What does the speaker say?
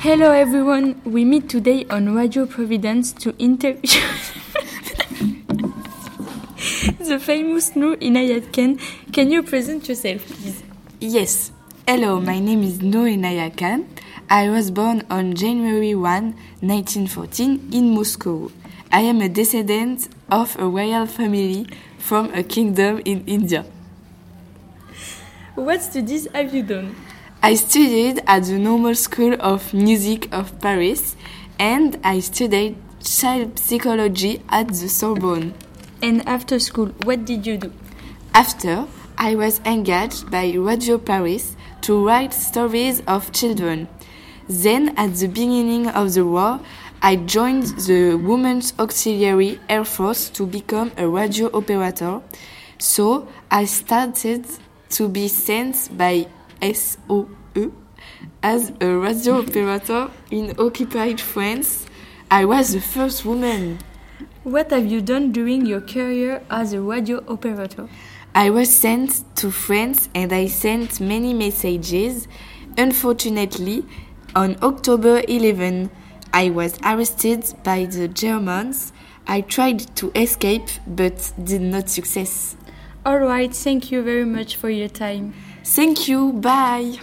Hello everyone, we meet today on Radio Providence to interview the famous Noor Inayat Khan. Can you present yourself, please? Yes. Hello, my name is Noor Inayat Khan. I was born on January 1, 1914 in Moscow. I am a descendant of a royal family from a kingdom in India. What studies have you done? I studied at the Normal School of Music of Paris and I studied child psychology at the Sorbonne. And after school, what did you do? After, I was engaged by Radio Paris to write stories of children. Then, at the beginning of the war, I joined the Women's Auxiliary Air Force to become a radio operator. So, I started to be sent by SOE as a radio operator in occupied France. I was the first woman. What have you done during your career as a radio operator? I was sent to France and I sent many messages. Unfortunately, on October 11, I was arrested by the Germans. I tried to escape but did not success. All right, thank you very much for your time. Thank you. Bye.